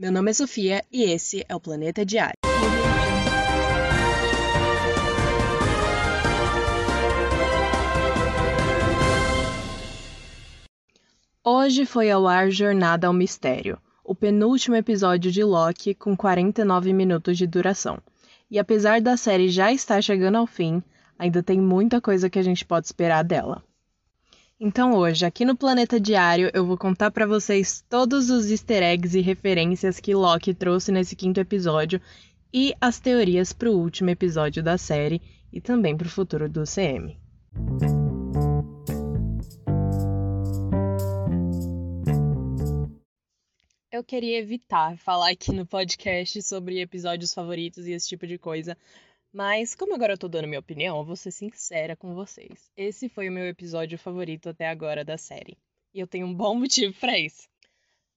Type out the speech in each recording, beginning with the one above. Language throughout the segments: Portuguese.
Meu nome é Sofia e esse é o Planeta Diário. Hoje foi ao ar Jornada ao Mistério, o penúltimo episódio de Loki com 49 minutos de duração. E apesar da série já estar chegando ao fim, ainda tem muita coisa que a gente pode esperar dela. Então hoje, aqui no Planeta Diário, eu vou contar para vocês todos os easter eggs e referências que Loki trouxe nesse quinto episódio e as teorias para o último episódio da série e também para o futuro do CM. Eu queria evitar falar aqui no podcast sobre episódios favoritos e esse tipo de coisa, mas, como agora eu tô dando minha opinião, eu vou ser sincera com vocês. Esse foi o meu episódio favorito até agora da série. E eu tenho um bom motivo para isso.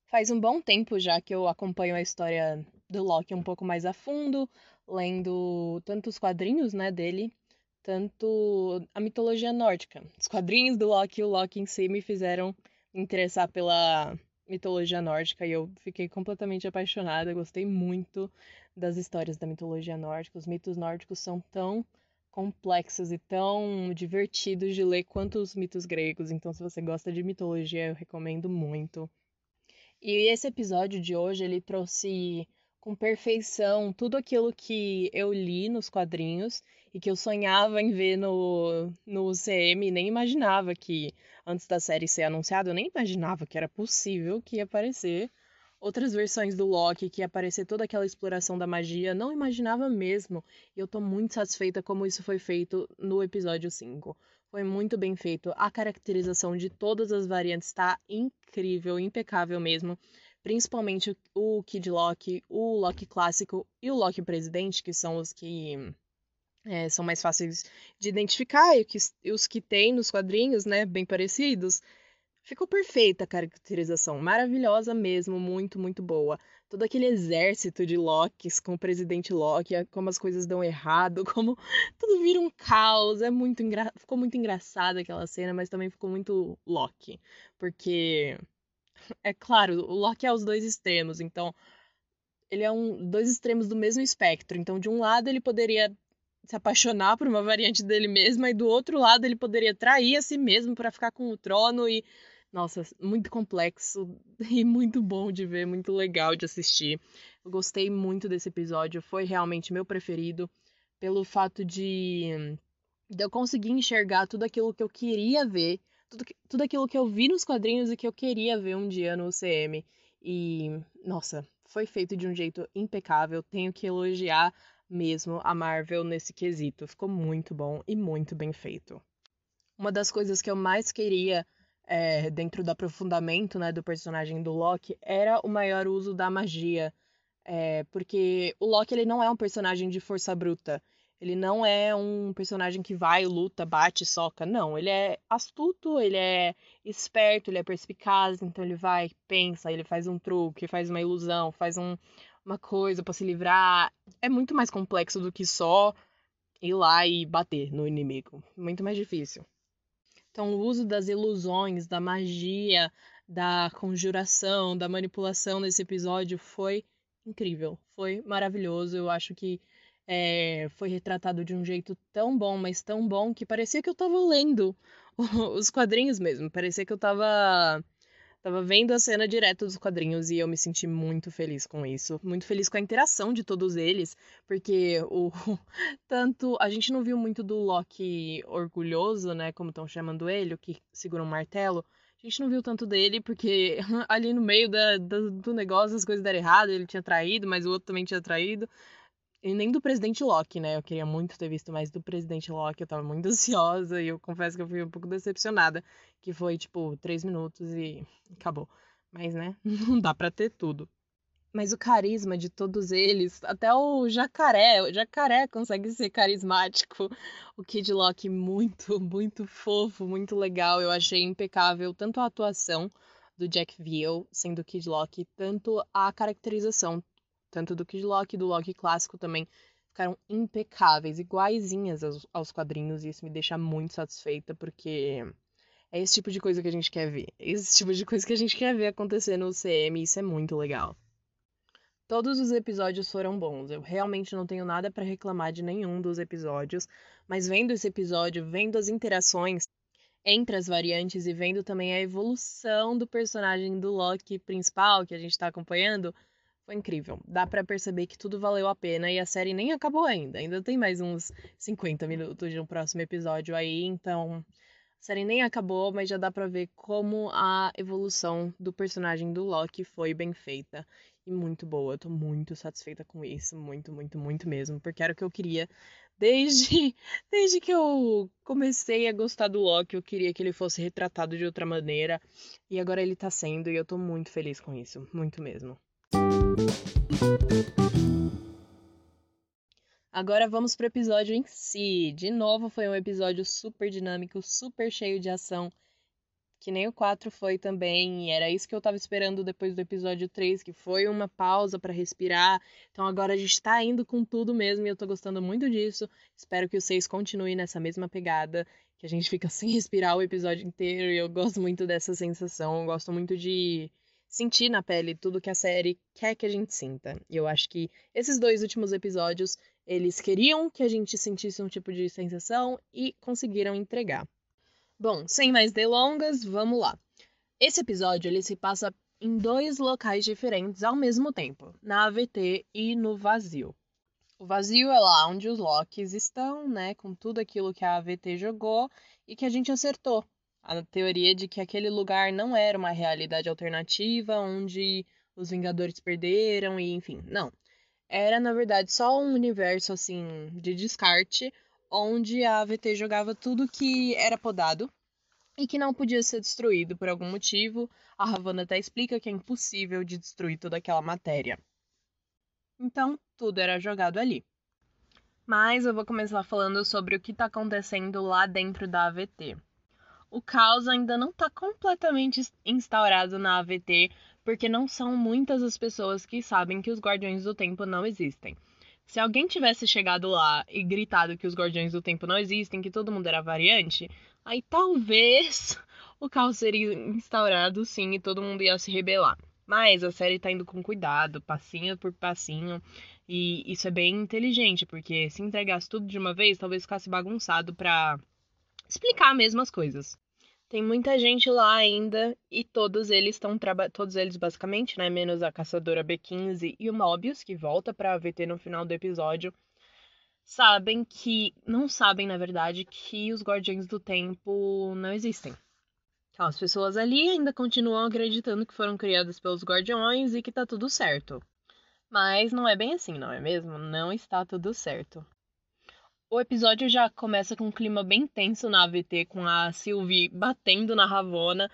Faz um bom tempo já que eu acompanho a história do Loki um pouco mais a fundo, lendo tanto os quadrinhos, né, dele, tanto a mitologia nórdica. Os quadrinhos do Loki e o Loki em si me fizeram interessar pela mitologia nórdica e eu fiquei completamente apaixonada, gostei muito das histórias da mitologia nórdica. Os mitos nórdicos são tão complexos e tão divertidos de ler quanto os mitos gregos. Então, se você gosta de mitologia, eu recomendo muito. E esse episódio de hoje, ele trouxe com perfeição tudo aquilo que eu li nos quadrinhos e que eu sonhava em ver no, no UCM, nem imaginava que, antes da série ser anunciada, eu nem imaginava que era possível que ia aparecer outras versões do Loki, que ia aparecer toda aquela exploração da magia, não imaginava mesmo. E eu tô muito satisfeita como isso foi feito no episódio 5. Foi muito bem feito. A caracterização de todas as variantes está incrível, impecável mesmo. Principalmente o Kid Loki, o Loki clássico e o Loki presidente, que são os que é, são mais fáceis de identificar e, que, e os que tem nos quadrinhos, né, bem parecidos. Ficou perfeita a caracterização, maravilhosa mesmo, muito, muito boa. Todo aquele exército de Locks com o presidente Loki, como as coisas dão errado, como tudo vira um caos. É muito engra... Ficou muito engraçada aquela cena, mas também ficou muito Loki. Porque, é claro, o Loki é os dois extremos, então ele é um dois extremos do mesmo espectro. Então, de um lado, ele poderia se apaixonar por uma variante dele mesmo, e do outro lado, ele poderia trair a si mesmo para ficar com o trono e nossa, muito complexo e muito bom de ver, muito legal de assistir. Eu gostei muito desse episódio, foi realmente meu preferido pelo fato de, de eu conseguir enxergar tudo aquilo que eu queria ver, tudo, tudo aquilo que eu vi nos quadrinhos e que eu queria ver um dia no UCM. E, nossa, foi feito de um jeito impecável. Tenho que elogiar mesmo a Marvel nesse quesito. Ficou muito bom e muito bem feito. Uma das coisas que eu mais queria é, dentro do aprofundamento né, do personagem do Loki era o maior uso da magia. É, porque o Loki ele não é um personagem de força bruta. Ele não é um personagem que vai, luta, bate, soca. Não, ele é astuto, ele é esperto, ele é perspicaz. Então ele vai, pensa, ele faz um truque, faz uma ilusão, faz um, uma coisa para se livrar. É muito mais complexo do que só ir lá e bater no inimigo. Muito mais difícil. Então, o uso das ilusões, da magia, da conjuração, da manipulação nesse episódio foi incrível, foi maravilhoso. Eu acho que é, foi retratado de um jeito tão bom, mas tão bom que parecia que eu tava lendo os quadrinhos mesmo. Parecia que eu tava Tava vendo a cena direto dos quadrinhos e eu me senti muito feliz com isso. Muito feliz com a interação de todos eles, porque o tanto a gente não viu muito do Loki orgulhoso, né, como estão chamando ele, o que segura um martelo. A gente não viu tanto dele porque ali no meio da, da, do negócio as coisas deram errado, ele tinha traído, mas o outro também tinha traído. E nem do presidente Locke, né? Eu queria muito ter visto mais do presidente Locke, eu tava muito ansiosa e eu confesso que eu fui um pouco decepcionada, que foi tipo três minutos e acabou. Mas, né, não dá pra ter tudo. Mas o carisma de todos eles, até o jacaré, o jacaré consegue ser carismático. O Kid Loki muito, muito fofo, muito legal. Eu achei impecável tanto a atuação do Jack Veal sendo Kid Loki, tanto a caracterização tanto do Kid Loki e do Loki clássico também, ficaram impecáveis, iguaizinhas aos, aos quadrinhos, e isso me deixa muito satisfeita, porque é esse tipo de coisa que a gente quer ver. É esse tipo de coisa que a gente quer ver acontecer no CM, e isso é muito legal. Todos os episódios foram bons. Eu realmente não tenho nada para reclamar de nenhum dos episódios, mas vendo esse episódio, vendo as interações entre as variantes e vendo também a evolução do personagem do Loki principal que a gente tá acompanhando, foi incrível. Dá para perceber que tudo valeu a pena e a série nem acabou ainda. Ainda tem mais uns 50 minutos de um próximo episódio aí, então a série nem acabou, mas já dá para ver como a evolução do personagem do Loki foi bem feita e muito boa. Eu tô muito satisfeita com isso, muito, muito, muito mesmo, porque era o que eu queria desde desde que eu comecei a gostar do Loki, eu queria que ele fosse retratado de outra maneira, e agora ele tá sendo e eu tô muito feliz com isso, muito mesmo. Agora vamos pro episódio em si. De novo, foi um episódio super dinâmico, super cheio de ação, que nem o 4 foi também, e era isso que eu tava esperando depois do episódio 3, que foi uma pausa para respirar. Então agora a gente tá indo com tudo mesmo, e eu tô gostando muito disso. Espero que o 6 continue nessa mesma pegada, que a gente fica sem respirar o episódio inteiro, e eu gosto muito dessa sensação, eu gosto muito de sentir na pele tudo que a série quer que a gente sinta. E eu acho que esses dois últimos episódios, eles queriam que a gente sentisse um tipo de sensação e conseguiram entregar. Bom, sem mais delongas, vamos lá. Esse episódio ele se passa em dois locais diferentes ao mesmo tempo, na AVT e no vazio. O vazio é lá onde os Locks estão, né, com tudo aquilo que a AVT jogou e que a gente acertou a teoria de que aquele lugar não era uma realidade alternativa onde os Vingadores perderam e enfim, não. Era na verdade só um universo assim de descarte onde a AVT jogava tudo que era podado e que não podia ser destruído por algum motivo. A Ravana até explica que é impossível de destruir toda aquela matéria. Então, tudo era jogado ali. Mas eu vou começar falando sobre o que está acontecendo lá dentro da AVT o caos ainda não está completamente instaurado na AVT, porque não são muitas as pessoas que sabem que os Guardiões do Tempo não existem. Se alguém tivesse chegado lá e gritado que os Guardiões do Tempo não existem, que todo mundo era variante, aí talvez o caos seria instaurado sim e todo mundo ia se rebelar. Mas a série tá indo com cuidado, passinho por passinho, e isso é bem inteligente, porque se entregasse tudo de uma vez, talvez ficasse bagunçado pra explicar mesmo as coisas. Tem muita gente lá ainda e todos eles estão todos eles basicamente, né, menos a caçadora B15 e o Mobius que volta para VT no final do episódio, sabem que não sabem na verdade que os Guardiões do Tempo não existem. Então, as pessoas ali ainda continuam acreditando que foram criadas pelos Guardiões e que tá tudo certo. Mas não é bem assim, não é mesmo? Não está tudo certo. O episódio já começa com um clima bem tenso na AVT, com a Sylvie batendo na Ravona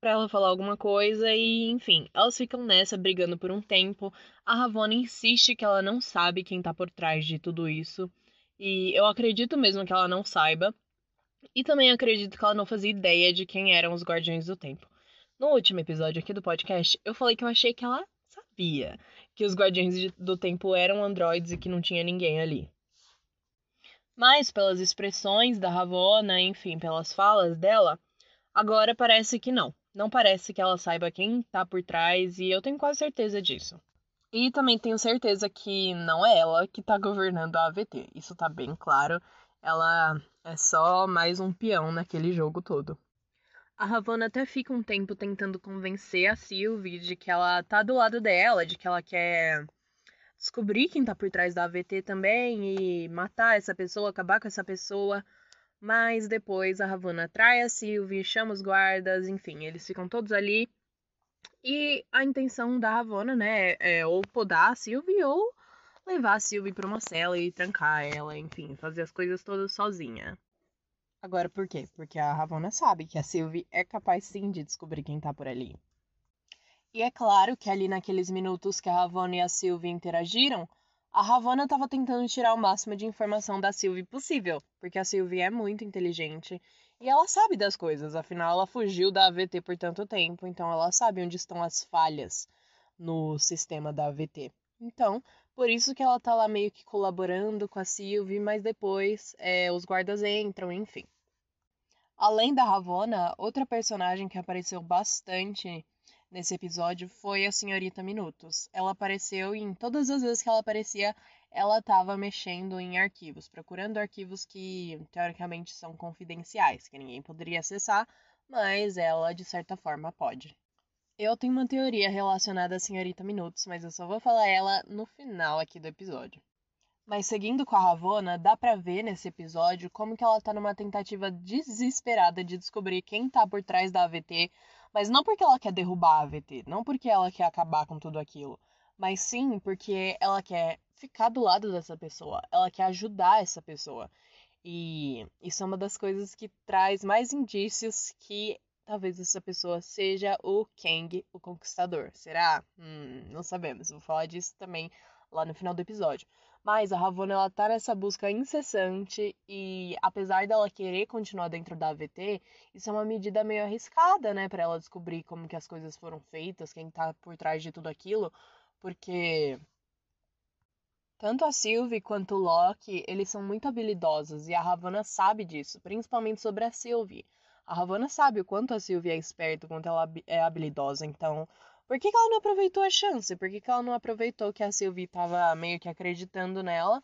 para ela falar alguma coisa e, enfim, elas ficam nessa brigando por um tempo. A Ravona insiste que ela não sabe quem tá por trás de tudo isso. E eu acredito mesmo que ela não saiba. E também acredito que ela não fazia ideia de quem eram os Guardiões do Tempo. No último episódio aqui do podcast, eu falei que eu achei que ela sabia que os Guardiões do Tempo eram androides e que não tinha ninguém ali. Mas pelas expressões da Ravona, enfim, pelas falas dela, agora parece que não. Não parece que ela saiba quem tá por trás e eu tenho quase certeza disso. E também tenho certeza que não é ela que tá governando a AVT. Isso tá bem claro. Ela é só mais um peão naquele jogo todo. A Ravonna até fica um tempo tentando convencer a Sylvie de que ela tá do lado dela, de que ela quer descobrir quem tá por trás da AVT também e matar essa pessoa, acabar com essa pessoa. Mas depois a Ravana trai a Sylvie, chama os guardas, enfim, eles ficam todos ali. E a intenção da Ravana, né, é ou podar a Sylvie ou levar a Sylvie pra uma cela e trancar ela, enfim, fazer as coisas todas sozinha. Agora, por quê? Porque a Ravona sabe que a Sylvie é capaz sim de descobrir quem tá por ali. E é claro que ali naqueles minutos que a Ravonna e a Sylvie interagiram, a Ravonna estava tentando tirar o máximo de informação da Sylvie possível, porque a Sylvie é muito inteligente e ela sabe das coisas, afinal ela fugiu da AVT por tanto tempo, então ela sabe onde estão as falhas no sistema da AVT. Então, por isso que ela tá lá meio que colaborando com a Sylvie, mas depois é, os guardas entram, enfim. Além da Ravonna, outra personagem que apareceu bastante nesse episódio foi a senhorita Minutos. Ela apareceu e em todas as vezes que ela aparecia, ela estava mexendo em arquivos, procurando arquivos que teoricamente são confidenciais, que ninguém poderia acessar, mas ela de certa forma pode. Eu tenho uma teoria relacionada à senhorita Minutos, mas eu só vou falar ela no final aqui do episódio. Mas seguindo com a Ravona, dá pra ver nesse episódio como que ela tá numa tentativa desesperada de descobrir quem tá por trás da AVT, mas não porque ela quer derrubar a AVT, não porque ela quer acabar com tudo aquilo, mas sim porque ela quer ficar do lado dessa pessoa, ela quer ajudar essa pessoa. E isso é uma das coisas que traz mais indícios que talvez essa pessoa seja o Kang, o Conquistador. Será? Hum, não sabemos. Vou falar disso também lá no final do episódio. Mas a Ravonna, ela tá nessa busca incessante e apesar dela querer continuar dentro da AVT, isso é uma medida meio arriscada, né, para ela descobrir como que as coisas foram feitas, quem tá por trás de tudo aquilo, porque tanto a Sylvie quanto o Loki, eles são muito habilidosos e a Ravonna sabe disso, principalmente sobre a Sylvie. A Ravonna sabe o quanto a Sylvie é esperta, o quanto ela é habilidosa, então por que, que ela não aproveitou a chance? Por que, que ela não aproveitou que a Sylvie tava meio que acreditando nela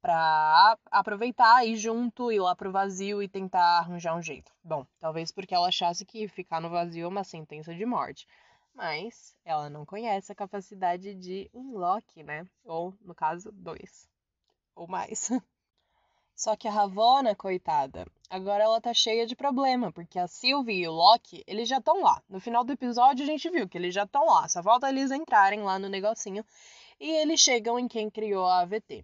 pra aproveitar, ir junto, ir lá pro vazio e tentar arranjar um jeito? Bom, talvez porque ela achasse que ficar no vazio é uma sentença de morte. Mas ela não conhece a capacidade de um Loki, né? Ou, no caso, dois. Ou mais. Só que a Ravonna, coitada, agora ela tá cheia de problema, porque a Sylvie e o Loki, eles já estão lá. No final do episódio a gente viu que eles já estão lá, só falta eles entrarem lá no negocinho e eles chegam em quem criou a AVT.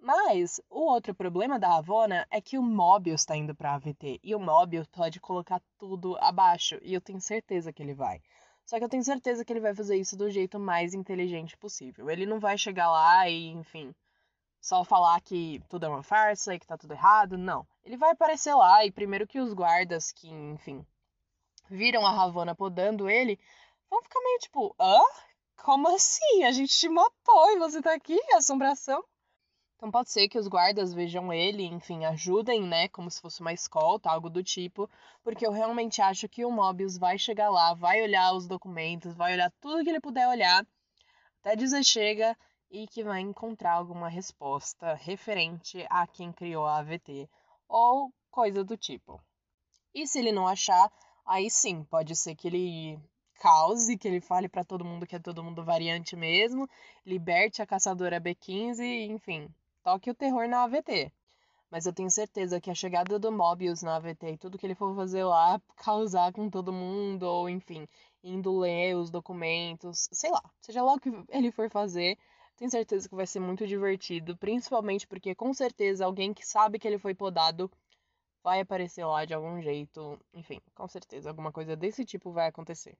Mas o outro problema da Ravonna é que o Mobius tá indo pra AVT e o Mobius pode colocar tudo abaixo e eu tenho certeza que ele vai. Só que eu tenho certeza que ele vai fazer isso do jeito mais inteligente possível. Ele não vai chegar lá e, enfim, só falar que tudo é uma farsa e que tá tudo errado. Não. Ele vai aparecer lá e primeiro que os guardas que, enfim, viram a Ravana podando ele, vão ficar meio tipo, hã? Como assim? A gente te matou e você tá aqui? Assombração? Então pode ser que os guardas vejam ele, enfim, ajudem, né? Como se fosse uma escolta, algo do tipo. Porque eu realmente acho que o Mobius vai chegar lá, vai olhar os documentos, vai olhar tudo que ele puder olhar, até dizer chega e que vai encontrar alguma resposta referente a quem criou a AVT ou coisa do tipo. E se ele não achar, aí sim, pode ser que ele cause, que ele fale para todo mundo que é todo mundo variante mesmo, liberte a caçadora B15, enfim, toque o terror na AVT. Mas eu tenho certeza que a chegada do Mobius na AVT e tudo que ele for fazer lá, causar com todo mundo, ou enfim, indo ler os documentos, sei lá, seja lá o que ele for fazer, tenho certeza que vai ser muito divertido, principalmente porque com certeza alguém que sabe que ele foi podado vai aparecer lá de algum jeito. Enfim, com certeza alguma coisa desse tipo vai acontecer.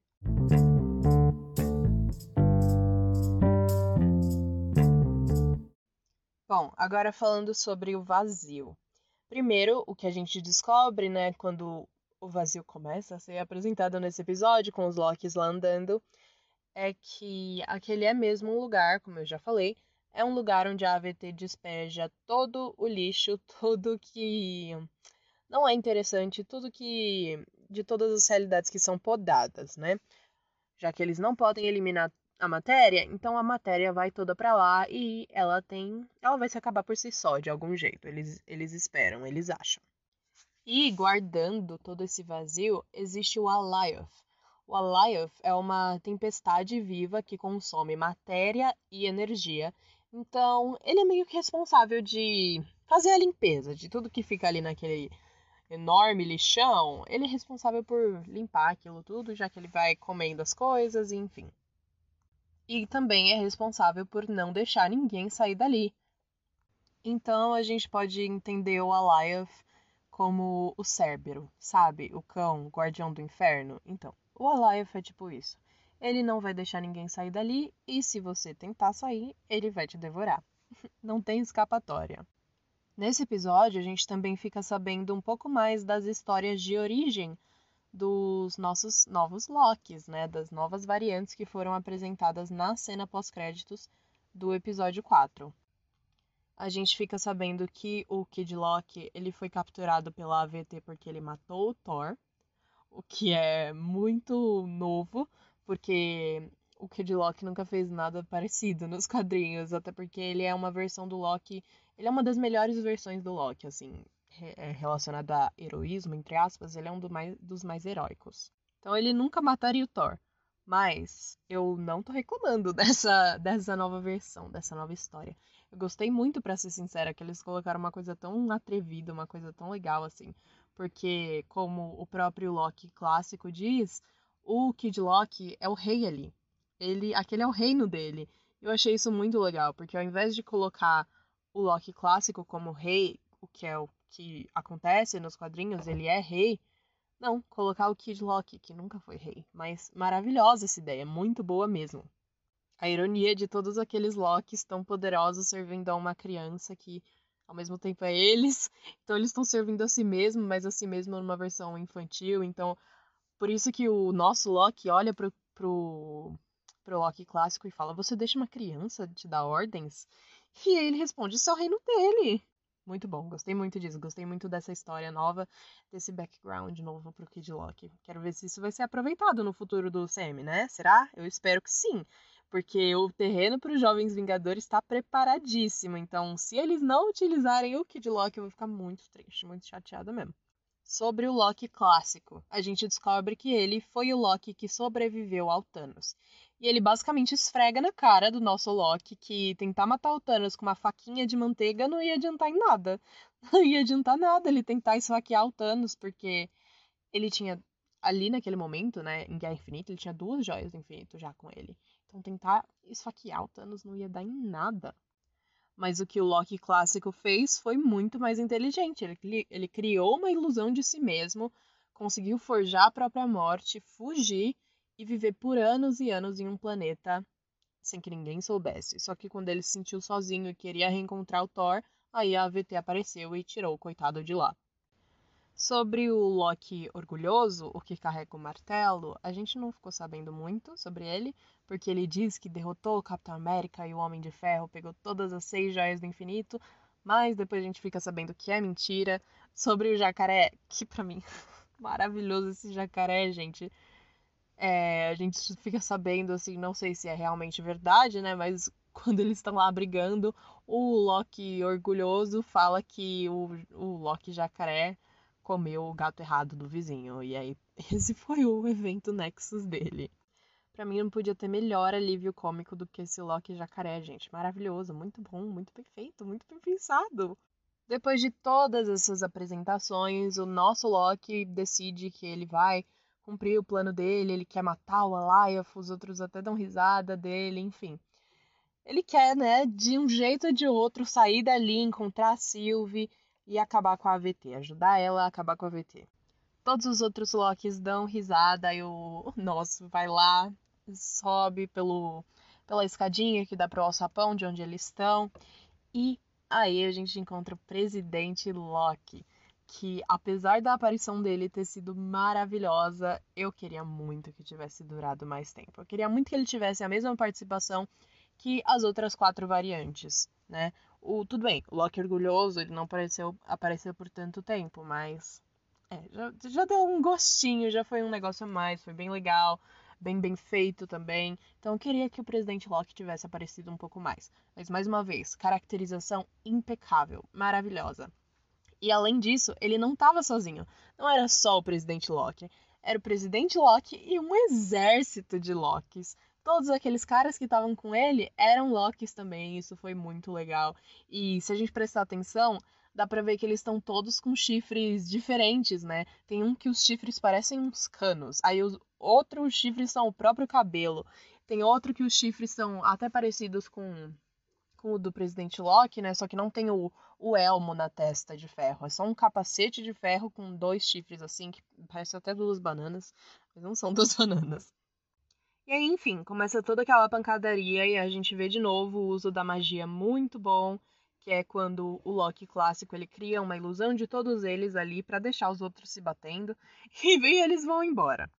Bom, agora falando sobre o vazio. Primeiro, o que a gente descobre, né, quando o vazio começa a ser apresentado nesse episódio, com os Locks lá andando, é que aquele é mesmo um lugar, como eu já falei, é um lugar onde a AVT despeja todo o lixo, tudo que não é interessante, tudo que de todas as realidades que são podadas, né? Já que eles não podem eliminar a matéria, então a matéria vai toda para lá e ela tem, ela vai se acabar por si só de algum jeito. Eles eles esperam, eles acham. E guardando todo esse vazio, existe o Alioth, o Alioth é uma tempestade viva que consome matéria e energia. Então, ele é meio que responsável de fazer a limpeza de tudo que fica ali naquele enorme lixão. Ele é responsável por limpar aquilo tudo, já que ele vai comendo as coisas, enfim. E também é responsável por não deixar ninguém sair dali. Então a gente pode entender o Alioth como o Cérbero, sabe? O cão, o guardião do inferno. Então, o Alioth é tipo isso. Ele não vai deixar ninguém sair dali e se você tentar sair, ele vai te devorar. não tem escapatória. Nesse episódio, a gente também fica sabendo um pouco mais das histórias de origem dos nossos novos Locks, né? Das novas variantes que foram apresentadas na cena pós-créditos do episódio 4. A gente fica sabendo que o Kid Loki ele foi capturado pela AVT porque ele matou o Thor o que é muito novo, porque o Kid Loki nunca fez nada parecido nos quadrinhos, até porque ele é uma versão do Loki, ele é uma das melhores versões do Loki, assim, é relacionado a heroísmo, entre aspas, ele é um do mais, dos mais heróicos. Então ele nunca mataria o Thor. Mas eu não tô reclamando dessa, dessa nova versão, dessa nova história. Eu gostei muito, para ser sincera, que eles colocaram uma coisa tão atrevida, uma coisa tão legal assim. Porque, como o próprio Loki clássico diz, o Kid Loki é o rei ali. Ele, aquele é o reino dele. Eu achei isso muito legal, porque ao invés de colocar o Loki clássico como rei, o que é o que acontece nos quadrinhos, ele é rei, não, colocar o Kid Loki, que nunca foi rei. Mas maravilhosa essa ideia, muito boa mesmo. A ironia de todos aqueles Locks tão poderosos servindo a uma criança que ao mesmo tempo é eles. Então eles estão servindo a si mesmo, mas a si mesmo numa versão infantil. Então, por isso que o nosso Loki olha pro, pro, pro Loki clássico e fala: Você deixa uma criança te dar ordens? E ele responde: Isso é o reino dele. Muito bom, gostei muito disso, gostei muito dessa história nova, desse background novo pro Kid Loki. Quero ver se isso vai ser aproveitado no futuro do CM, né? Será? Eu espero que sim, porque o terreno para os Jovens Vingadores está preparadíssimo. Então, se eles não utilizarem o Kid Loki, eu vou ficar muito triste, muito chateada mesmo. Sobre o Loki clássico, a gente descobre que ele foi o Loki que sobreviveu ao Thanos. E ele basicamente esfrega na cara do nosso Loki que tentar matar o Thanos com uma faquinha de manteiga não ia adiantar em nada. Não ia adiantar nada ele tentar esfaquear o Thanos, porque ele tinha, ali naquele momento, né, em Guerra Infinita, ele tinha duas joias do infinito já com ele. Então tentar esfaquear o Thanos não ia dar em nada. Mas o que o Loki clássico fez foi muito mais inteligente. Ele, ele criou uma ilusão de si mesmo, conseguiu forjar a própria morte, fugir e viver por anos e anos em um planeta sem que ninguém soubesse. Só que quando ele se sentiu sozinho e queria reencontrar o Thor, aí a AVT apareceu e tirou o coitado de lá. Sobre o Loki orgulhoso, o que carrega o martelo, a gente não ficou sabendo muito sobre ele, porque ele diz que derrotou o Capitão América e o Homem de Ferro, pegou todas as seis joias do infinito, mas depois a gente fica sabendo que é mentira. Sobre o jacaré, que pra mim, maravilhoso esse jacaré, gente. É, a gente fica sabendo, assim, não sei se é realmente verdade, né? Mas quando eles estão lá brigando, o Loki orgulhoso fala que o, o Loki jacaré comeu o gato errado do vizinho. E aí, esse foi o evento Nexus dele. Pra mim, não podia ter melhor alívio cômico do que esse Loki jacaré, gente. Maravilhoso, muito bom, muito perfeito, muito bem pensado. Depois de todas essas apresentações, o nosso Loki decide que ele vai cumprir o plano dele, ele quer matar o Alioth, os outros até dão risada dele, enfim. Ele quer, né, de um jeito ou de outro, sair dali, encontrar a Sylvie e acabar com a AVT, ajudar ela a acabar com a AVT. Todos os outros Locks dão risada e o nosso vai lá, sobe pelo, pela escadinha que dá pro alçapão de onde eles estão. E aí a gente encontra o presidente Loki que apesar da aparição dele ter sido maravilhosa, eu queria muito que tivesse durado mais tempo. Eu queria muito que ele tivesse a mesma participação que as outras quatro variantes, né? O, tudo bem, o Loki orgulhoso, ele não apareceu, apareceu por tanto tempo, mas é, já, já deu um gostinho, já foi um negócio a mais, foi bem legal, bem bem feito também. Então eu queria que o presidente Loki tivesse aparecido um pouco mais. Mas mais uma vez, caracterização impecável, maravilhosa. E além disso, ele não estava sozinho. Não era só o presidente Loki. Era o presidente Loki e um exército de Lokis. Todos aqueles caras que estavam com ele eram Lokis também. Isso foi muito legal. E se a gente prestar atenção, dá pra ver que eles estão todos com chifres diferentes, né? Tem um que os chifres parecem uns canos. Aí os outros chifres são o próprio cabelo. Tem outro que os chifres são até parecidos com com o do presidente Locke, né? Só que não tem o, o elmo na testa de ferro. É só um capacete de ferro com dois chifres assim, que parece até duas bananas, mas não são duas bananas. E aí, enfim, começa toda aquela pancadaria e a gente vê de novo o uso da magia muito bom, que é quando o Loki clássico ele cria uma ilusão de todos eles ali para deixar os outros se batendo e eles vão embora.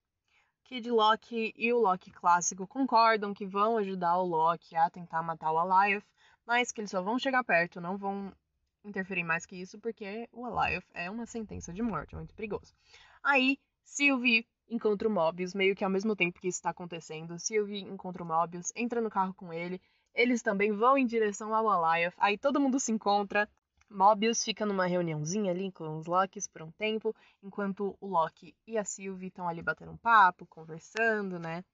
Kid Loki e o Loki clássico concordam que vão ajudar o Loki a tentar matar o Alioth, mas que eles só vão chegar perto, não vão interferir mais que isso, porque o Alioth é uma sentença de morte, é muito perigoso. Aí, Sylvie encontra o Mobius, meio que ao mesmo tempo que isso está acontecendo. Sylvie encontra o Mobius, entra no carro com ele. Eles também vão em direção ao Alioth. Aí todo mundo se encontra. Mobius fica numa reuniãozinha ali com os Locks por um tempo, enquanto o Loki e a Sylvie estão ali batendo um papo, conversando, né?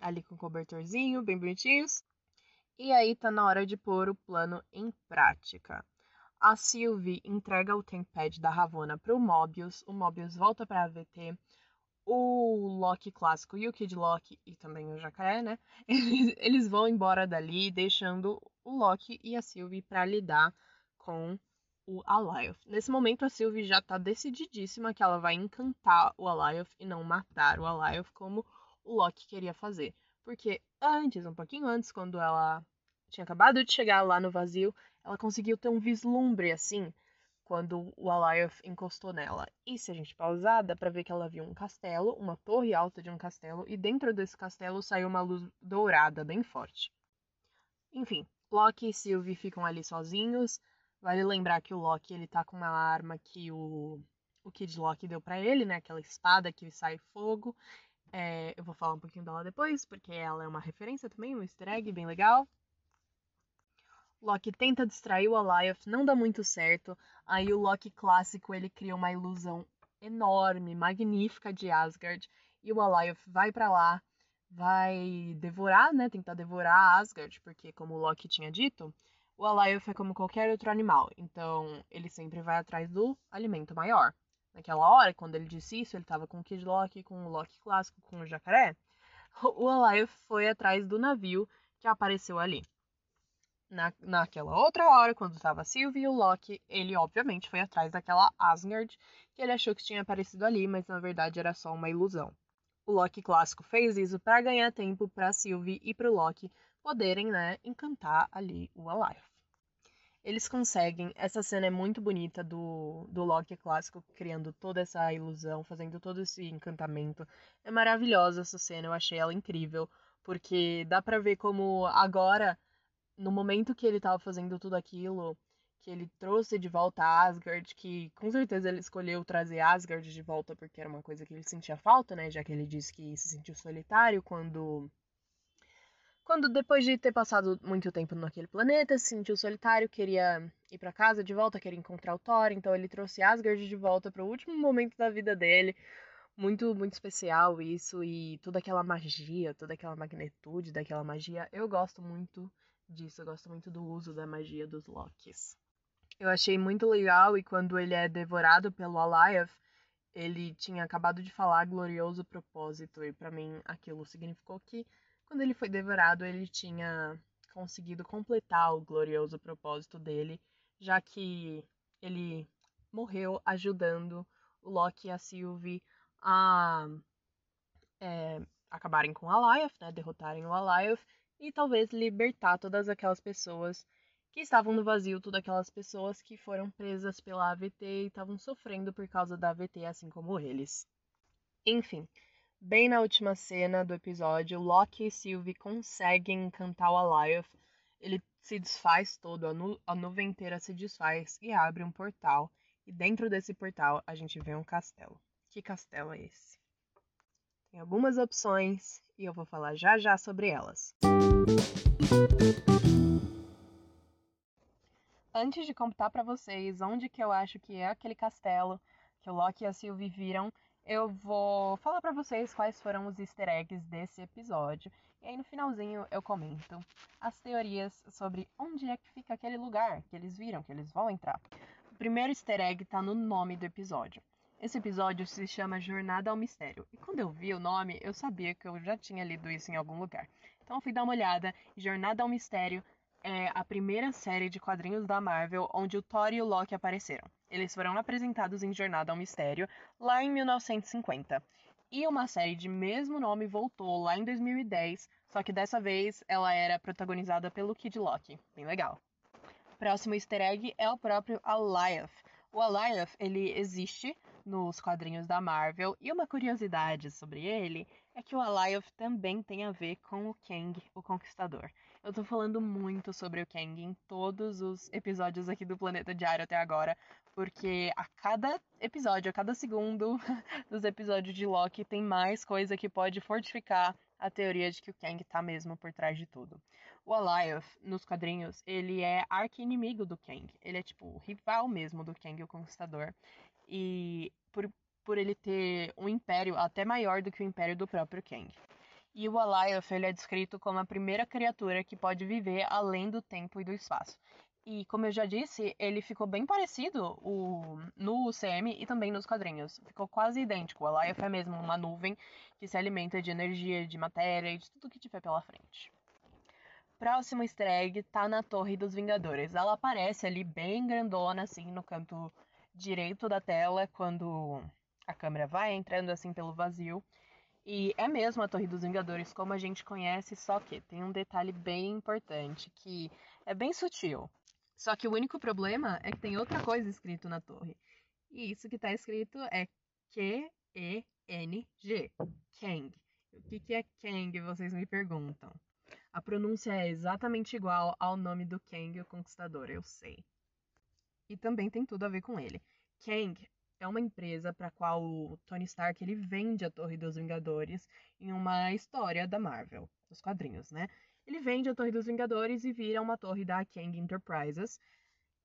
Ali com o cobertorzinho, bem bonitinhos. E aí tá na hora de pôr o plano em prática. A Sylvie entrega o Tempad da Ravonna pro Mobius, o Mobius volta pra AVT, o Loki clássico e o Kid Loki, e também o Jacaré, né? Eles, eles vão embora dali, deixando o Loki e a Sylvie para lidar com o Alioth. Nesse momento, a Sylvie já tá decididíssima que ela vai encantar o Alioth e não matar o Alioth como o Loki queria fazer. Porque antes, um pouquinho antes, quando ela tinha acabado de chegar lá no vazio, ela conseguiu ter um vislumbre assim quando o Alioth encostou nela. E se a gente pausar, dá pra ver que ela viu um castelo, uma torre alta de um castelo, e dentro desse castelo saiu uma luz dourada bem forte. Enfim, Loki e Sylvie ficam ali sozinhos. Vale lembrar que o Loki ele tá com uma arma que o, o Kid Loki deu para ele, né? Aquela espada que sai fogo. É, eu vou falar um pouquinho dela depois, porque ela é uma referência também, um easter egg bem legal. Loki tenta distrair o Alioth, não dá muito certo. Aí o Loki clássico ele cria uma ilusão enorme, magnífica de Asgard. E o Alioth vai para lá, vai devorar, né? Tentar devorar Asgard, porque como o Loki tinha dito, o Alioth é como qualquer outro animal. Então ele sempre vai atrás do alimento maior. Naquela hora, quando ele disse isso, ele estava com o Kid Loki, com o Loki clássico, com o jacaré. O Alioth foi atrás do navio que apareceu ali na, naquela outra hora, quando estava Sylvie e o Loki, ele obviamente foi atrás daquela Asgard que ele achou que tinha aparecido ali, mas na verdade era só uma ilusão. O Loki clássico fez isso para ganhar tempo para Sylvie e para o Loki poderem, né, encantar ali o Alive. Eles conseguem, essa cena é muito bonita do, do Loki clássico criando toda essa ilusão, fazendo todo esse encantamento. É maravilhosa essa cena, eu achei ela incrível, porque dá para ver como agora no momento que ele estava fazendo tudo aquilo, que ele trouxe de volta Asgard, que com certeza ele escolheu trazer Asgard de volta porque era uma coisa que ele sentia falta, né? Já que ele disse que se sentiu solitário quando. Quando depois de ter passado muito tempo naquele planeta, se sentiu solitário, queria ir para casa de volta, queria encontrar o Thor, então ele trouxe Asgard de volta para o último momento da vida dele. Muito, muito especial isso e toda aquela magia, toda aquela magnitude daquela magia. Eu gosto muito disso. Eu gosto muito do uso da magia dos Locks. Eu achei muito legal e quando ele é devorado pelo Alioth, ele tinha acabado de falar glorioso propósito e para mim aquilo significou que quando ele foi devorado ele tinha conseguido completar o glorioso propósito dele, já que ele morreu ajudando o Loki e a Sylvie a é, acabarem com o Alioth, né, derrotarem o Alioth e talvez libertar todas aquelas pessoas que estavam no vazio, todas aquelas pessoas que foram presas pela AVT e estavam sofrendo por causa da AVT, assim como eles. Enfim, bem na última cena do episódio, Loki e Sylvie conseguem encantar o Alioth. Ele se desfaz todo, a, nu a nuvem inteira se desfaz e abre um portal. E dentro desse portal a gente vê um castelo. Que castelo é esse? Tem algumas opções e eu vou falar já já sobre elas. Antes de contar para vocês onde que eu acho que é aquele castelo que o Loki e a Sylvie viram, eu vou falar para vocês quais foram os easter eggs desse episódio. E aí no finalzinho eu comento as teorias sobre onde é que fica aquele lugar que eles viram, que eles vão entrar. O primeiro easter egg tá no nome do episódio. Esse episódio se chama Jornada ao Mistério. E quando eu vi o nome, eu sabia que eu já tinha lido isso em algum lugar. Então eu fui dar uma olhada. Jornada ao Mistério é a primeira série de quadrinhos da Marvel onde o Thor e o Loki apareceram. Eles foram apresentados em Jornada ao Mistério lá em 1950. E uma série de mesmo nome voltou lá em 2010, só que dessa vez ela era protagonizada pelo Kid Loki. Bem legal. Próximo easter egg é o próprio Alioth. O Alioth, ele existe nos quadrinhos da Marvel, e uma curiosidade sobre ele é que o Alioth também tem a ver com o Kang, o Conquistador. Eu tô falando muito sobre o Kang em todos os episódios aqui do Planeta Diário até agora, porque a cada episódio, a cada segundo dos episódios de Loki tem mais coisa que pode fortificar a teoria de que o Kang tá mesmo por trás de tudo. O Alioth, nos quadrinhos, ele é arqui-inimigo do Kang. Ele é tipo o rival mesmo do Kang, o Conquistador. E por, por ele ter um império até maior do que o império do próprio Kang. E o Alioth ele é descrito como a primeira criatura que pode viver além do tempo e do espaço. E como eu já disse, ele ficou bem parecido o, no UCM e também nos quadrinhos. Ficou quase idêntico. O Alioth é mesmo uma nuvem que se alimenta de energia, de matéria e de tudo que tiver pela frente. Próximo easter egg tá na Torre dos Vingadores. Ela aparece ali bem grandona, assim, no canto direito da tela, quando a câmera vai entrando assim pelo vazio. E é mesmo a Torre dos Vingadores como a gente conhece, só que tem um detalhe bem importante que é bem sutil. Só que o único problema é que tem outra coisa escrito na torre. E isso que está escrito é Q-E-N-G. Kang. O que, que é Kang, vocês me perguntam. A pronúncia é exatamente igual ao nome do Kang, o Conquistador, eu sei. E também tem tudo a ver com ele. Kang é uma empresa para a qual o Tony Stark ele vende a Torre dos Vingadores em uma história da Marvel, dos quadrinhos, né? Ele vende a Torre dos Vingadores e vira uma torre da Kang Enterprises.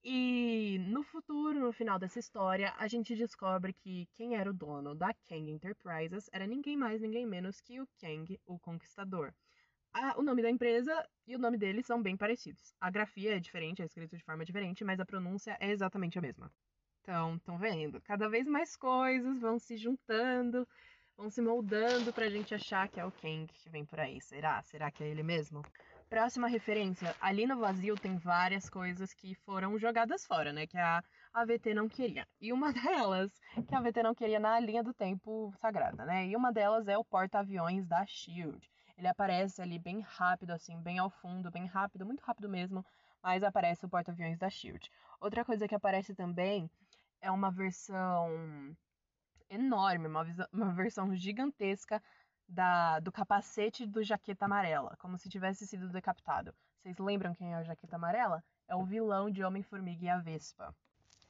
E no futuro, no final dessa história, a gente descobre que quem era o dono da Kang Enterprises era ninguém mais, ninguém menos que o Kang, o Conquistador. o nome da empresa e o nome dele são bem parecidos. A grafia é diferente, é escrito de forma diferente, mas a pronúncia é exatamente a mesma. Então, estão vendo? Cada vez mais coisas vão se juntando, vão se moldando pra gente achar que é o Kang que vem por aí. Será? Será que é ele mesmo? Próxima referência. Ali no vazio tem várias coisas que foram jogadas fora, né? Que a AVT não queria. E uma delas, que a AVT não queria na linha do tempo sagrada, né? E uma delas é o porta-aviões da SHIELD. Ele aparece ali bem rápido, assim, bem ao fundo, bem rápido, muito rápido mesmo, mas aparece o porta-aviões da SHIELD. Outra coisa que aparece também é uma versão enorme, uma, uma versão gigantesca da, do capacete do Jaqueta Amarela, como se tivesse sido decapitado. Vocês lembram quem é o Jaqueta Amarela? É o vilão de Homem-Formiga e a Vespa.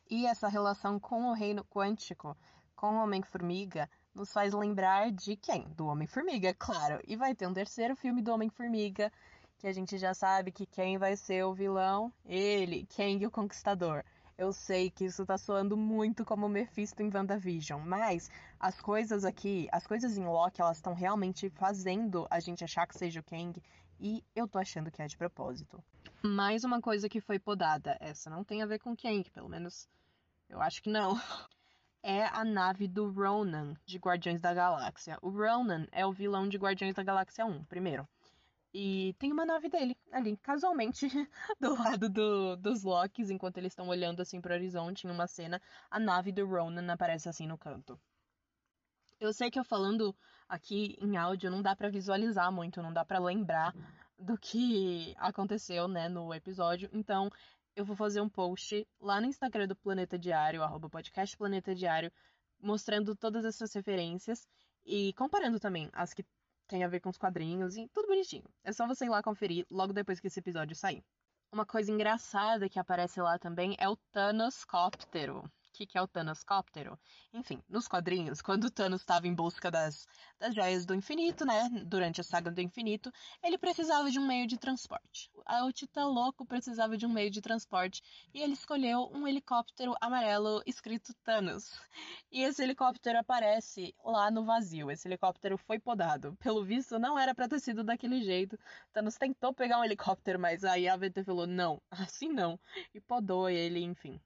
E essa relação com o reino quântico, com o Homem-Formiga, nos faz lembrar de quem? Do Homem-Formiga, claro. E vai ter um terceiro filme do Homem-Formiga, que a gente já sabe que quem vai ser o vilão? Ele, Kang o Conquistador. Eu sei que isso tá soando muito como Mephisto em WandaVision, mas as coisas aqui, as coisas em Loki, elas estão realmente fazendo a gente achar que seja o Kang e eu tô achando que é de propósito. Mais uma coisa que foi podada, essa não tem a ver com Kang, pelo menos eu acho que não. É a nave do Ronan, de Guardiões da Galáxia. O Ronan é o vilão de Guardiões da Galáxia 1, primeiro. E tem uma nave dele ali, casualmente, do lado do, dos Locks, enquanto eles estão olhando assim pro horizonte em uma cena, a nave do Ronan aparece assim no canto. Eu sei que eu falando aqui em áudio não dá para visualizar muito, não dá para lembrar do que aconteceu, né, no episódio. Então, eu vou fazer um post lá no Instagram do Planeta Diário, arroba podcast Planeta Diário, mostrando todas essas referências e comparando também as que tem a ver com os quadrinhos e tudo bonitinho. É só você ir lá conferir logo depois que esse episódio sair. Uma coisa engraçada que aparece lá também é o Thanoscóptero que, que é o Thanoscóptero. Enfim, nos quadrinhos, quando o Thanos estava em busca das, das joias do infinito, né? Durante a saga do infinito, ele precisava de um meio de transporte. O Titã Louco precisava de um meio de transporte e ele escolheu um helicóptero amarelo escrito Thanos. E esse helicóptero aparece lá no vazio. Esse helicóptero foi podado. Pelo visto, não era para ter sido daquele jeito. Thanos tentou pegar um helicóptero, mas aí a VT falou: não, assim não. E podou ele, enfim.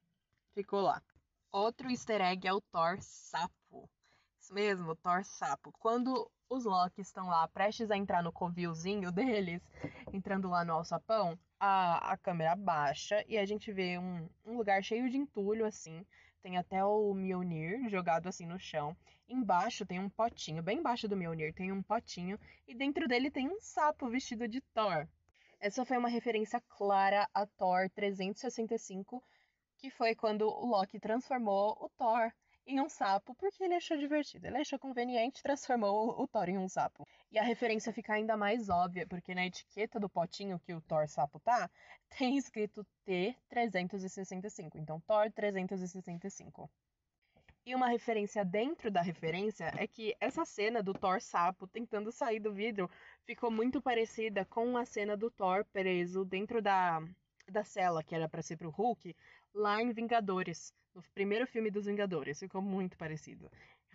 Ficou lá. Outro easter egg é o Thor Sapo. Isso mesmo, Thor Sapo. Quando os Loki estão lá prestes a entrar no covilzinho deles, entrando lá no alçapão, a, a câmera baixa e a gente vê um, um lugar cheio de entulho assim. Tem até o Mjolnir jogado assim no chão. Embaixo tem um potinho, bem embaixo do Mjolnir tem um potinho e dentro dele tem um sapo vestido de Thor. Essa foi uma referência clara a Thor 365 que foi quando o Loki transformou o Thor em um sapo porque ele achou divertido. Ele achou conveniente, transformou o Thor em um sapo. E a referência fica ainda mais óbvia, porque na etiqueta do potinho que o Thor sapo tá, tem escrito T365. Então, Thor 365. E uma referência dentro da referência é que essa cena do Thor sapo tentando sair do vidro ficou muito parecida com a cena do Thor preso dentro da, da cela que era para ser pro Hulk lá em Vingadores, no primeiro filme dos Vingadores. Ficou muito parecido.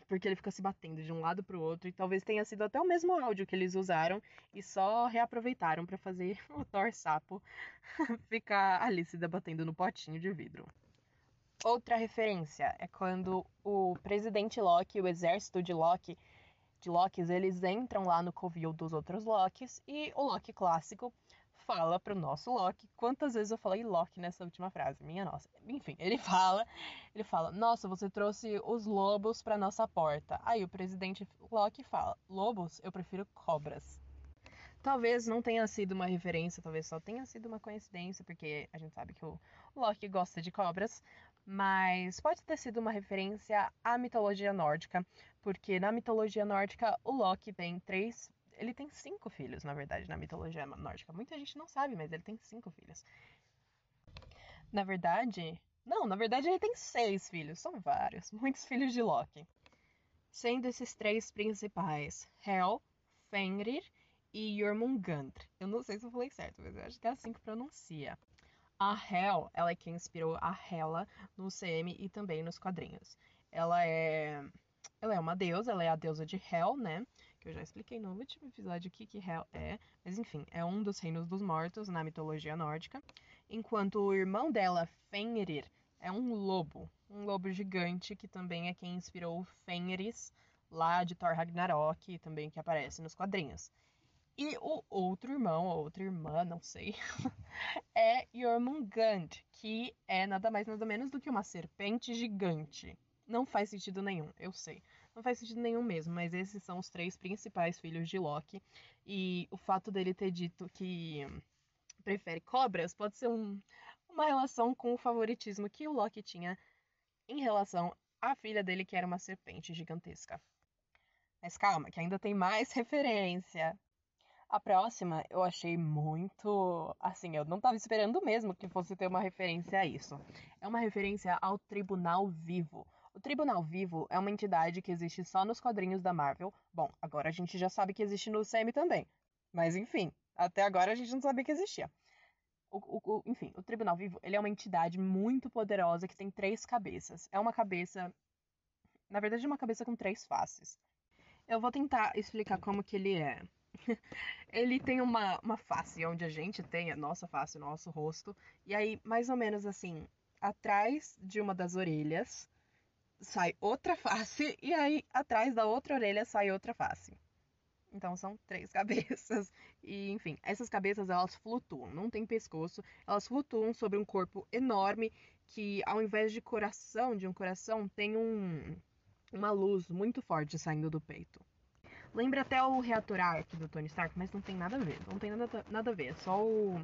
Porque ele fica se batendo de um lado pro outro e talvez tenha sido até o mesmo áudio que eles usaram e só reaproveitaram para fazer o Thor sapo ficar ali se debatendo no potinho de vidro. Outra referência é quando o presidente Loki o exército de Loki, de Lokis, eles entram lá no covil dos outros Lokis e o Loki clássico fala pro nosso Loki. Quantas vezes eu falei Loki nessa última frase? Minha nossa. Enfim, ele fala, ele fala: "Nossa, você trouxe os lobos para nossa porta". Aí o presidente Loki fala: "Lobos, eu prefiro cobras". Talvez não tenha sido uma referência, talvez só tenha sido uma coincidência, porque a gente sabe que o Loki gosta de cobras, mas pode ter sido uma referência à mitologia nórdica, porque na mitologia nórdica o Loki tem três. Ele tem cinco filhos, na verdade, na mitologia nórdica. Muita gente não sabe, mas ele tem cinco filhos. Na verdade. Não, na verdade ele tem seis filhos, são vários, muitos filhos de Loki. Sendo esses três principais: Hel, Fenrir e Jormungandr. Eu não sei se eu falei certo, mas eu acho que é assim que pronuncia. A Hel, ela é quem inspirou a Hela no CM e também nos quadrinhos. Ela é ela é uma deusa, ela é a deusa de Hel, né? Que eu já expliquei no último episódio o que, que Hel é. Mas enfim, é um dos reinos dos mortos na mitologia nórdica. Enquanto o irmão dela, Fenrir, é um lobo. Um lobo gigante que também é quem inspirou Fenris lá de Thor Ragnarok, também que aparece nos quadrinhos. E o outro irmão, ou outra irmã, não sei, é Jormungand, que é nada mais nada menos do que uma serpente gigante. Não faz sentido nenhum, eu sei. Não faz sentido nenhum mesmo, mas esses são os três principais filhos de Loki. E o fato dele ter dito que prefere cobras pode ser um, uma relação com o favoritismo que o Loki tinha em relação à filha dele, que era uma serpente gigantesca. Mas calma, que ainda tem mais referência. A próxima eu achei muito. Assim, eu não estava esperando mesmo que fosse ter uma referência a isso. É uma referência ao Tribunal Vivo. O Tribunal Vivo é uma entidade que existe só nos quadrinhos da Marvel. Bom, agora a gente já sabe que existe no CM também. Mas enfim, até agora a gente não sabia que existia. O, o, o, enfim, o Tribunal Vivo ele é uma entidade muito poderosa que tem três cabeças. É uma cabeça. Na verdade, é uma cabeça com três faces. Eu vou tentar explicar como que ele é. ele tem uma, uma face onde a gente tem a nossa face, o nosso rosto. E aí, mais ou menos assim, atrás de uma das orelhas sai outra face. E aí, atrás da outra orelha sai outra face. Então são três cabeças. E, enfim, essas cabeças elas flutuam, não tem pescoço, elas flutuam sobre um corpo enorme que, ao invés de coração, de um coração, tem um, uma luz muito forte saindo do peito. Lembra até o reator arc do Tony Stark, mas não tem nada a ver. Não tem nada, nada a ver. É só o,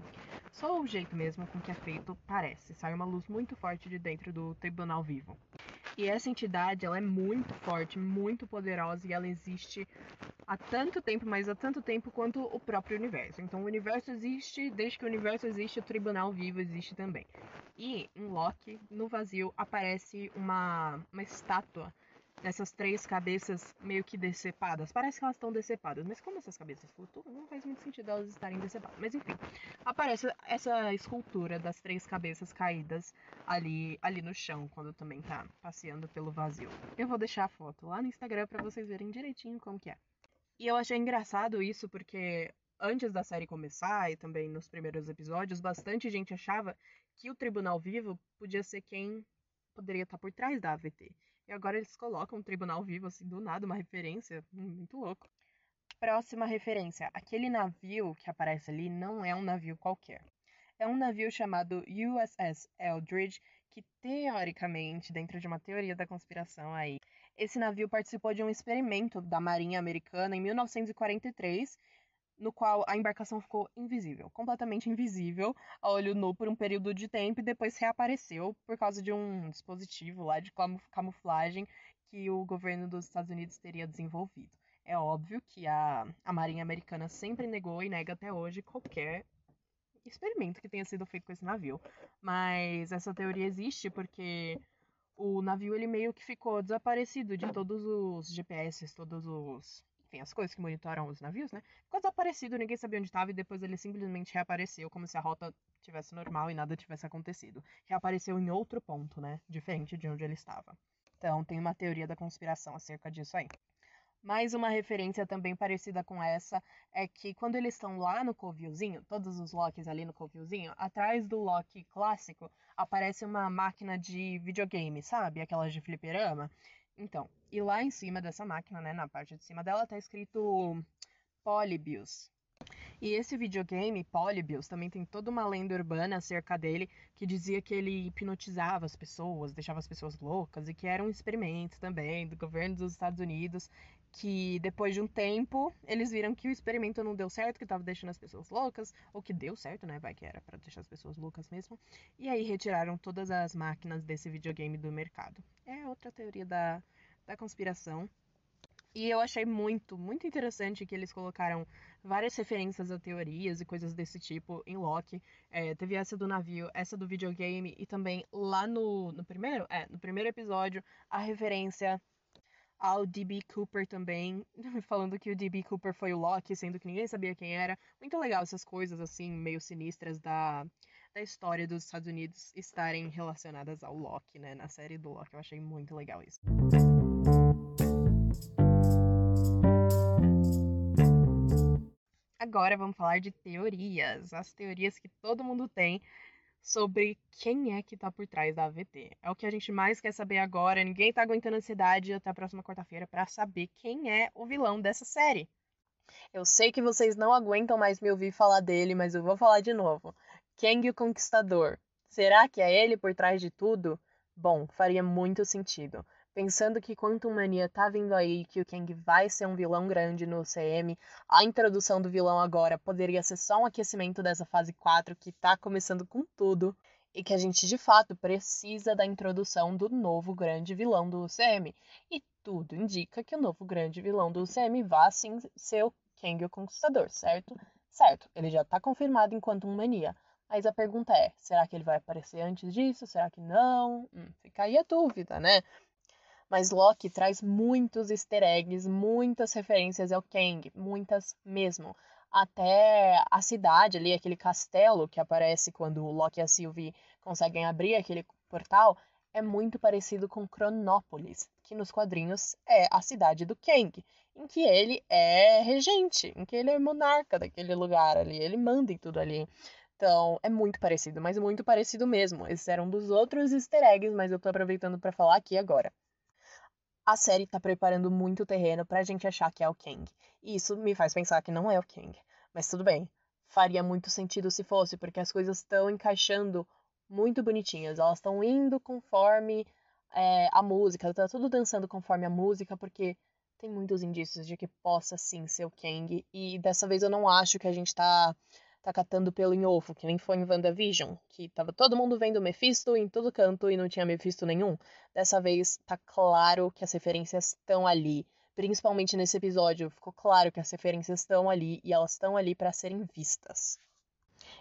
só o jeito mesmo com que é feito parece. Sai uma luz muito forte de dentro do tribunal vivo. E essa entidade, ela é muito forte, muito poderosa e ela existe há tanto tempo, mas há tanto tempo quanto o próprio universo. Então o universo existe, desde que o universo existe, o tribunal vivo existe também. E em Loki, no vazio, aparece uma, uma estátua essas três cabeças meio que decepadas. Parece que elas estão decepadas, mas como essas cabeças flutuam, não faz muito sentido elas estarem decepadas. Mas enfim, aparece essa escultura das três cabeças caídas ali, ali no chão, quando também tá passeando pelo vazio. Eu vou deixar a foto lá no Instagram para vocês verem direitinho como que é. E eu achei engraçado isso porque antes da série começar e também nos primeiros episódios, bastante gente achava que o Tribunal Vivo podia ser quem poderia estar por trás da AVT. E agora eles colocam um tribunal vivo, assim, do nada, uma referência. Muito louco. Próxima referência. Aquele navio que aparece ali não é um navio qualquer. É um navio chamado USS Eldridge, que teoricamente, dentro de uma teoria da conspiração aí, esse navio participou de um experimento da Marinha Americana em 1943 no qual a embarcação ficou invisível, completamente invisível, a olho nu por um período de tempo e depois reapareceu por causa de um dispositivo lá de camuflagem que o governo dos Estados Unidos teria desenvolvido. É óbvio que a, a Marinha Americana sempre negou e nega até hoje qualquer experimento que tenha sido feito com esse navio. Mas essa teoria existe porque o navio ele meio que ficou desaparecido de todos os GPS, todos os. Enfim, as coisas que monitoram os navios, né? Ficou desaparecido, ninguém sabia onde estava e depois ele simplesmente reapareceu como se a rota tivesse normal e nada tivesse acontecido. Reapareceu em outro ponto, né? Diferente de onde ele estava. Então tem uma teoria da conspiração acerca disso aí. Mais uma referência também parecida com essa é que quando eles estão lá no covilzinho, todos os locks ali no covilzinho, atrás do lock clássico aparece uma máquina de videogame, sabe? Aquelas de fliperama. Então, e lá em cima dessa máquina, né, na parte de cima dela, tá escrito Polybius. E esse videogame, Polybius, também tem toda uma lenda urbana acerca dele que dizia que ele hipnotizava as pessoas, deixava as pessoas loucas e que era um experimento também do governo dos Estados Unidos que depois de um tempo eles viram que o experimento não deu certo, que estava deixando as pessoas loucas, ou que deu certo, né? Vai que era para deixar as pessoas loucas mesmo. E aí retiraram todas as máquinas desse videogame do mercado. É outra teoria da, da conspiração. E eu achei muito, muito interessante que eles colocaram várias referências a teorias e coisas desse tipo em Loki. É, teve essa do navio, essa do videogame e também lá no, no primeiro, é, no primeiro episódio, a referência ao D.B. Cooper também, falando que o D.B. Cooper foi o Loki, sendo que ninguém sabia quem era. Muito legal essas coisas, assim, meio sinistras da, da história dos Estados Unidos estarem relacionadas ao Loki, né? Na série do Loki. Eu achei muito legal isso. Agora vamos falar de teorias. As teorias que todo mundo tem sobre quem é que tá por trás da AVT. É o que a gente mais quer saber agora. Ninguém tá aguentando ansiedade até a próxima quarta-feira para saber quem é o vilão dessa série. Eu sei que vocês não aguentam mais me ouvir falar dele, mas eu vou falar de novo. Kang o Conquistador. Será que é ele por trás de tudo? Bom, faria muito sentido pensando que Quantum Mania tá vindo aí, que o Kang vai ser um vilão grande no CM, a introdução do vilão agora poderia ser só um aquecimento dessa fase 4 que tá começando com tudo, e que a gente de fato precisa da introdução do novo grande vilão do UCM. E tudo indica que o novo grande vilão do UCM vai sim ser o Kang o Conquistador, certo? Certo, ele já tá confirmado em Quantum Mania. Mas a pergunta é: será que ele vai aparecer antes disso? Será que não? Hum, fica aí a dúvida, né? Mas Loki traz muitos easter eggs, muitas referências ao Kang, muitas mesmo. Até a cidade ali, aquele castelo que aparece quando o Loki e a Sylvie conseguem abrir aquele portal, é muito parecido com Cronópolis, que nos quadrinhos é a cidade do Kang, em que ele é regente, em que ele é monarca daquele lugar ali, ele manda em tudo ali. Então, é muito parecido, mas muito parecido mesmo. Esses eram um dos outros easter eggs, mas eu tô aproveitando para falar aqui agora a série tá preparando muito terreno pra gente achar que é o Kang. E isso me faz pensar que não é o Kang. Mas tudo bem. Faria muito sentido se fosse, porque as coisas estão encaixando muito bonitinhas. Elas estão indo conforme é, a música, tá tudo dançando conforme a música, porque tem muitos indícios de que possa sim ser o Kang. E dessa vez eu não acho que a gente tá tá catando pelo em ovo, que nem foi em WandaVision, que tava todo mundo vendo Mephisto em todo canto e não tinha Mephisto nenhum. Dessa vez tá claro que as referências estão ali. Principalmente nesse episódio, ficou claro que as referências estão ali e elas estão ali para serem vistas.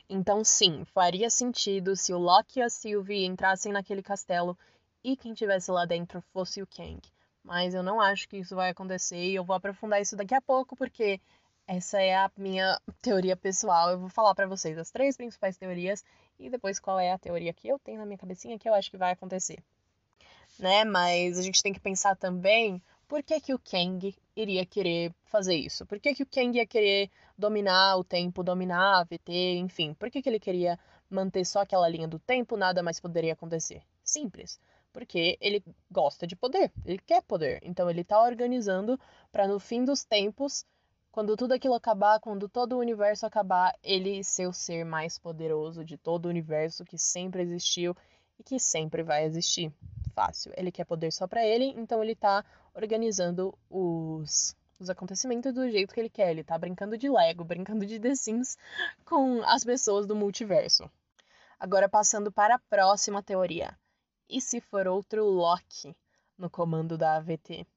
Então, sim, faria sentido se o Loki e a Sylvie entrassem naquele castelo e quem tivesse lá dentro fosse o Kang. Mas eu não acho que isso vai acontecer e eu vou aprofundar isso daqui a pouco, porque essa é a minha teoria pessoal. Eu vou falar para vocês as três principais teorias e depois qual é a teoria que eu tenho na minha cabecinha que eu acho que vai acontecer. Né? Mas a gente tem que pensar também por que, que o Kang iria querer fazer isso? Por que, que o Kang ia querer dominar o tempo, dominar a VT, enfim? Por que, que ele queria manter só aquela linha do tempo, nada mais poderia acontecer? Simples. Porque ele gosta de poder, ele quer poder. Então ele está organizando para no fim dos tempos quando tudo aquilo acabar, quando todo o universo acabar, ele ser o ser mais poderoso de todo o universo que sempre existiu e que sempre vai existir. Fácil. Ele quer poder só para ele, então ele tá organizando os os acontecimentos do jeito que ele quer. Ele tá brincando de Lego, brincando de The Sims com as pessoas do multiverso. Agora passando para a próxima teoria. E se for outro Loki no comando da AVT?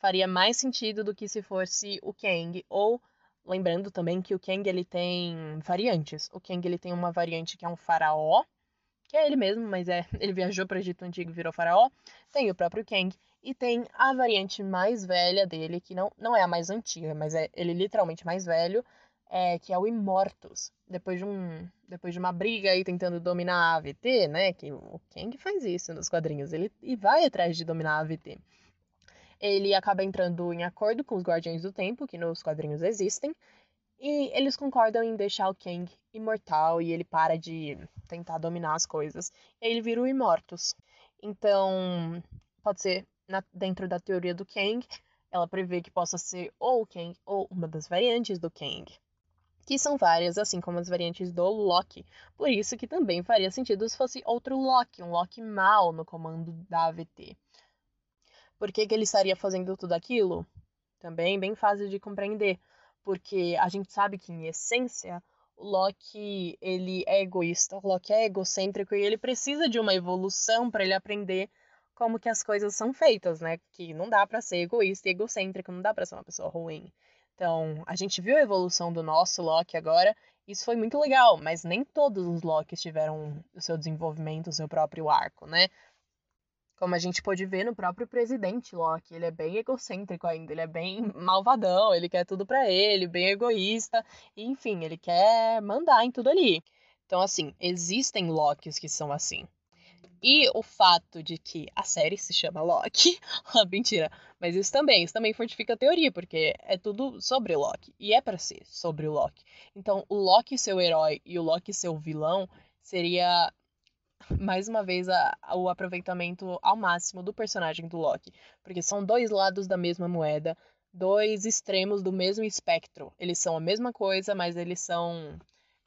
Faria mais sentido do que se fosse o Kang ou lembrando também que o Kang ele tem variantes. O Kang ele tem uma variante que é um faraó, que é ele mesmo, mas é ele viajou para o Egito antigo e virou faraó. Tem o próprio Kang e tem a variante mais velha dele, que não, não é a mais antiga, mas é ele literalmente mais velho, é, que é o Immortus. Depois de, um, depois de uma briga aí tentando dominar a AVT, né? Que o Kang faz isso nos quadrinhos, ele e vai atrás de dominar a AVT. Ele acaba entrando em acordo com os Guardiões do Tempo, que nos quadrinhos existem, e eles concordam em deixar o Kang imortal e ele para de tentar dominar as coisas. E aí ele vira o Immortus. Então, pode ser na, dentro da teoria do Kang, ela prevê que possa ser ou o Kang ou uma das variantes do Kang. Que são várias, assim como as variantes do Loki. Por isso que também faria sentido se fosse outro Loki, um Loki mal no comando da AVT. Por que, que ele estaria fazendo tudo aquilo? Também bem fácil de compreender. Porque a gente sabe que, em essência, o Loki ele é egoísta, o Loki é egocêntrico e ele precisa de uma evolução para ele aprender como que as coisas são feitas, né? Que não dá para ser egoísta e egocêntrico, não dá para ser uma pessoa ruim. Então, a gente viu a evolução do nosso Loki agora, isso foi muito legal, mas nem todos os Lokis tiveram o seu desenvolvimento, o seu próprio arco, né? Como a gente pôde ver no próprio presidente Loki, ele é bem egocêntrico ainda, ele é bem malvadão, ele quer tudo para ele, bem egoísta, enfim, ele quer mandar em tudo ali. Então, assim, existem Lokis que são assim. E o fato de que a série se chama Loki. ah, mentira. Mas isso também, isso também fortifica a teoria, porque é tudo sobre Loki. E é para ser sobre o Loki. Então, o Loki ser o herói e o Loki ser o vilão seria mais uma vez a, o aproveitamento ao máximo do personagem do Loki. Porque são dois lados da mesma moeda, dois extremos do mesmo espectro. Eles são a mesma coisa, mas eles são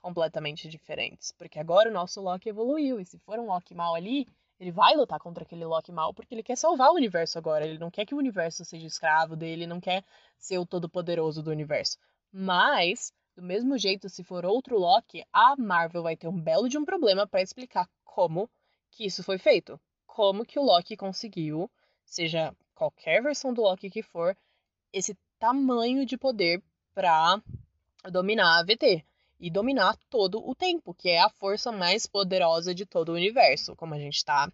completamente diferentes. Porque agora o nosso Loki evoluiu, e se for um Loki mal ali, ele vai lutar contra aquele Loki mal porque ele quer salvar o universo agora. Ele não quer que o universo seja escravo dele, não quer ser o todo-poderoso do universo. Mas, do mesmo jeito, se for outro Loki, a Marvel vai ter um belo de um problema para explicar como que isso foi feito. Como que o Loki conseguiu, seja qualquer versão do Loki que for, esse tamanho de poder para dominar a VT e dominar todo o tempo, que é a força mais poderosa de todo o universo, como a gente está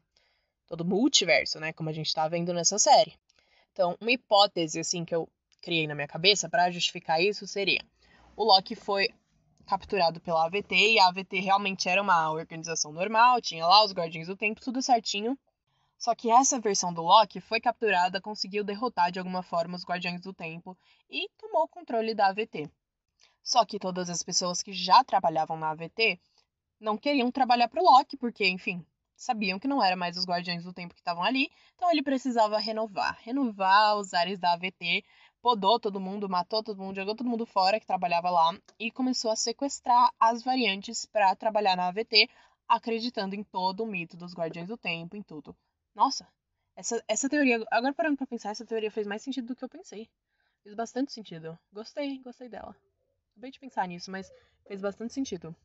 todo multiverso, né, como a gente está vendo nessa série. Então, uma hipótese assim que eu criei na minha cabeça para justificar isso seria: o Loki foi capturado pela AVT e a AVT realmente era uma organização normal, tinha lá os Guardiões do Tempo, tudo certinho. Só que essa versão do Loki foi capturada, conseguiu derrotar de alguma forma os Guardiões do Tempo e tomou o controle da AVT. Só que todas as pessoas que já trabalhavam na AVT não queriam trabalhar para o Loki, porque, enfim, sabiam que não era mais os Guardiões do Tempo que estavam ali, então ele precisava renovar, renovar os ares da AVT, podou todo mundo, matou todo mundo, jogou todo mundo fora que trabalhava lá e começou a sequestrar as variantes para trabalhar na AVT, acreditando em todo o mito dos Guardiões do Tempo, em tudo. Nossa, essa, essa teoria, agora parando para pensar, essa teoria fez mais sentido do que eu pensei. Fez bastante sentido. Gostei, gostei dela acabei de pensar nisso, mas fez bastante sentido.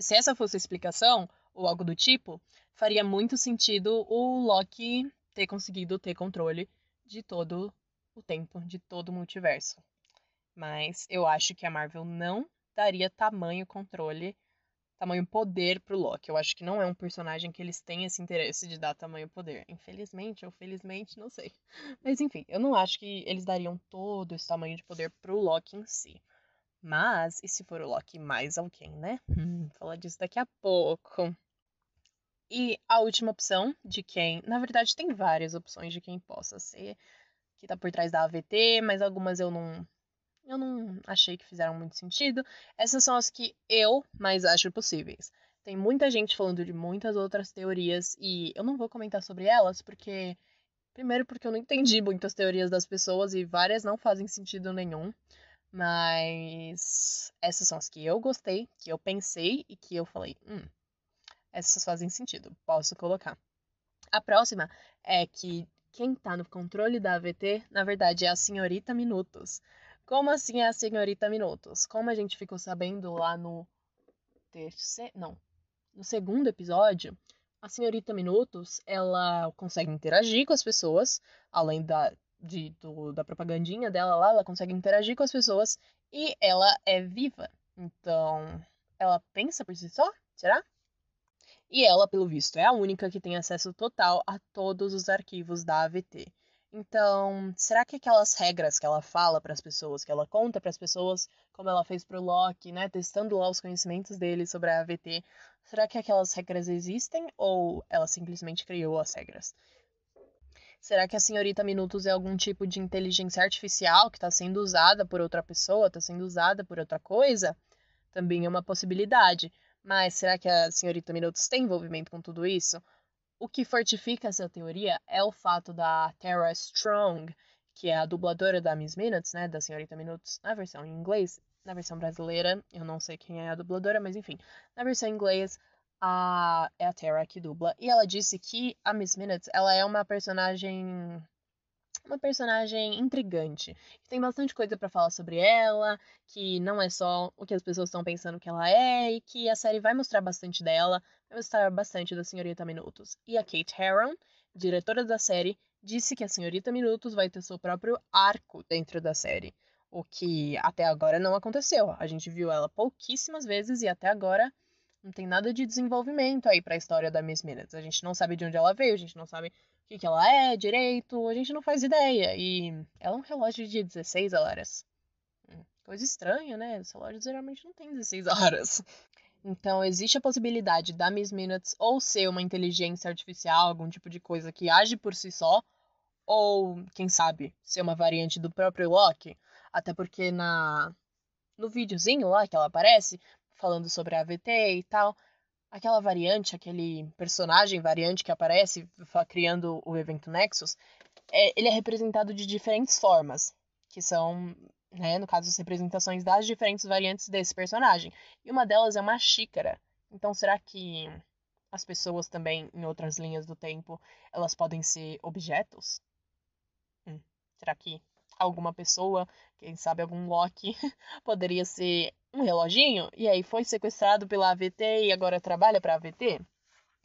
Se essa fosse a explicação, ou algo do tipo, faria muito sentido o Loki ter conseguido ter controle de todo o tempo, de todo o multiverso. Mas eu acho que a Marvel não daria tamanho controle, tamanho poder pro Loki. Eu acho que não é um personagem que eles têm esse interesse de dar tamanho poder. Infelizmente ou felizmente, não sei. Mas enfim, eu não acho que eles dariam todo esse tamanho de poder pro Loki em si. Mas, e se for o Loki mais alguém, né? Hum, falar disso daqui a pouco. E a última opção de quem. Na verdade, tem várias opções de quem possa ser. Que tá por trás da AVT, mas algumas eu não. Eu não achei que fizeram muito sentido. Essas são as que eu mais acho possíveis. Tem muita gente falando de muitas outras teorias e eu não vou comentar sobre elas porque. Primeiro, porque eu não entendi muitas teorias das pessoas e várias não fazem sentido nenhum. Mas essas são as que eu gostei, que eu pensei e que eu falei, hum, essas fazem sentido, posso colocar. A próxima é que quem tá no controle da AVT, na verdade, é a senhorita Minutos. Como assim é a senhorita Minutos? Como a gente ficou sabendo lá no terceiro, não, no segundo episódio, a senhorita Minutos, ela consegue interagir com as pessoas, além da de, do, da propagandinha dela lá, ela consegue interagir com as pessoas e ela é viva. Então, ela pensa por si só? Será? E ela, pelo visto, é a única que tem acesso total a todos os arquivos da AVT. Então, será que aquelas regras que ela fala para as pessoas, que ela conta para as pessoas, como ela fez pro Loki, né, testando lá os conhecimentos dele sobre a AVT, será que aquelas regras existem ou ela simplesmente criou as regras? Será que a senhorita Minutos é algum tipo de inteligência artificial que está sendo usada por outra pessoa, está sendo usada por outra coisa? Também é uma possibilidade. Mas será que a senhorita Minutos tem envolvimento com tudo isso? O que fortifica essa teoria é o fato da Tara Strong, que é a dubladora da Miss Minutes, né, da senhorita Minutos, na versão em inglês, na versão brasileira, eu não sei quem é a dubladora, mas enfim, na versão em inglês, a, é a Tara que dubla, e ela disse que a Miss Minutes, ela é uma personagem uma personagem intrigante. Tem bastante coisa para falar sobre ela, que não é só o que as pessoas estão pensando que ela é, e que a série vai mostrar bastante dela, vai mostrar bastante da Senhorita Minutos. E a Kate Herron, diretora da série, disse que a Senhorita Minutos vai ter seu próprio arco dentro da série. O que até agora não aconteceu. A gente viu ela pouquíssimas vezes e até agora não tem nada de desenvolvimento aí para a história da Miss Minutes. A gente não sabe de onde ela veio, a gente não sabe o que, que ela é direito, a gente não faz ideia. E ela é um relógio de 16 horas. Hum, coisa estranha, né? Os relógios geralmente não tem 16 horas. Então, existe a possibilidade da Miss Minutes ou ser uma inteligência artificial, algum tipo de coisa que age por si só, ou, quem sabe, ser uma variante do próprio Loki. Até porque na no videozinho lá que ela aparece, falando sobre a AVT e tal, aquela variante, aquele personagem variante que aparece criando o evento Nexus, é, ele é representado de diferentes formas, que são, né, no caso, as representações das diferentes variantes desse personagem. E uma delas é uma xícara. Então, será que as pessoas também, em outras linhas do tempo, elas podem ser objetos? Hum, será que alguma pessoa, quem sabe algum Loki, poderia ser um reloginho e aí foi sequestrado pela AVT e agora trabalha para a AVT?